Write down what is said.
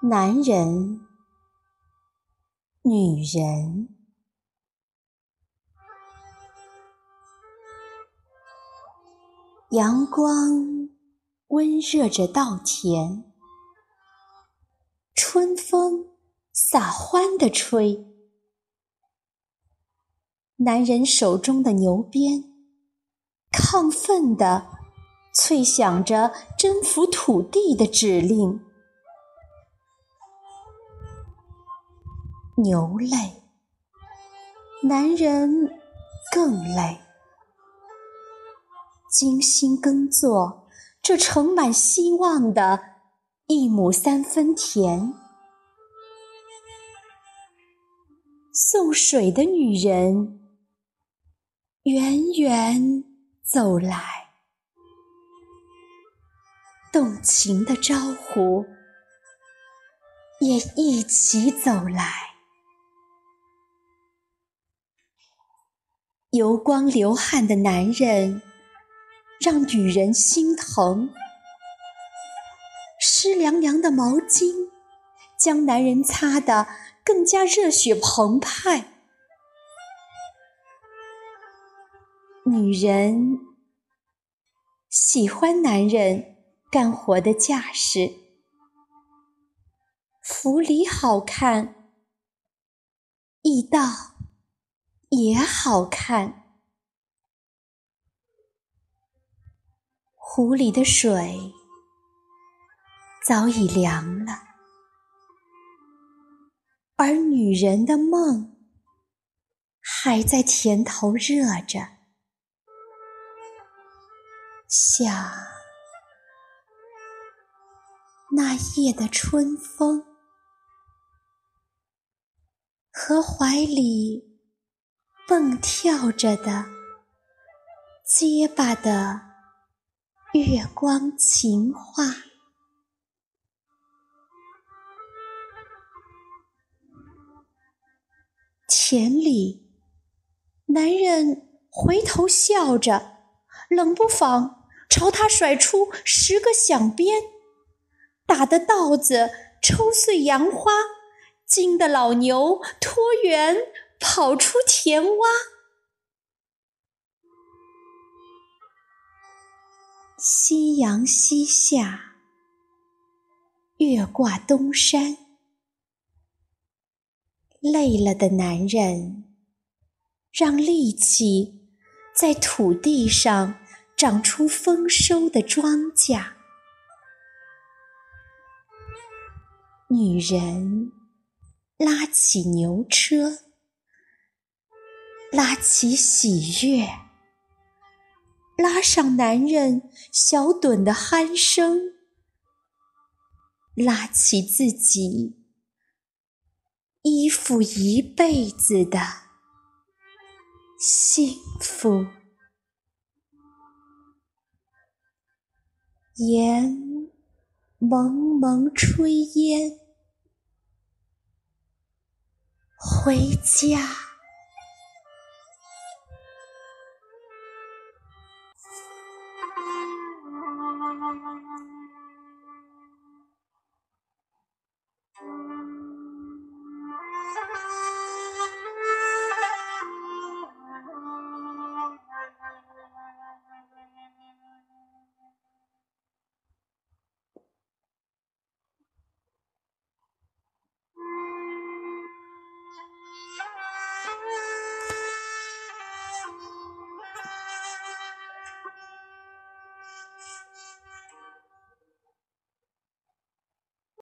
男人，女人，阳光温热着稻田，春风撒欢地吹，男人手中的牛鞭，亢奋地脆响着征服土地的指令。牛累，男人更累，精心耕作这盛满希望的一亩三分田。送水的女人远远走来，动情的招呼也一起走来。油光流汗的男人让女人心疼，湿凉凉的毛巾将男人擦得更加热血澎湃。女人喜欢男人干活的架势，府里好看，驿道。也好看。湖里的水早已凉了，而女人的梦还在田头热着。想那夜的春风和怀里。蹦跳着的结巴的月光情话，田里男人回头笑着，冷不防朝他甩出十个响鞭，打得稻子抽碎杨花，惊得老牛脱缘。跑出田洼，夕阳西下，月挂东山。累了的男人，让力气在土地上长出丰收的庄稼。女人拉起牛车。拉起喜悦，拉上男人小盹的鼾声，拉起自己依附一辈子的幸福。烟蒙蒙炊烟，回家。Thank you.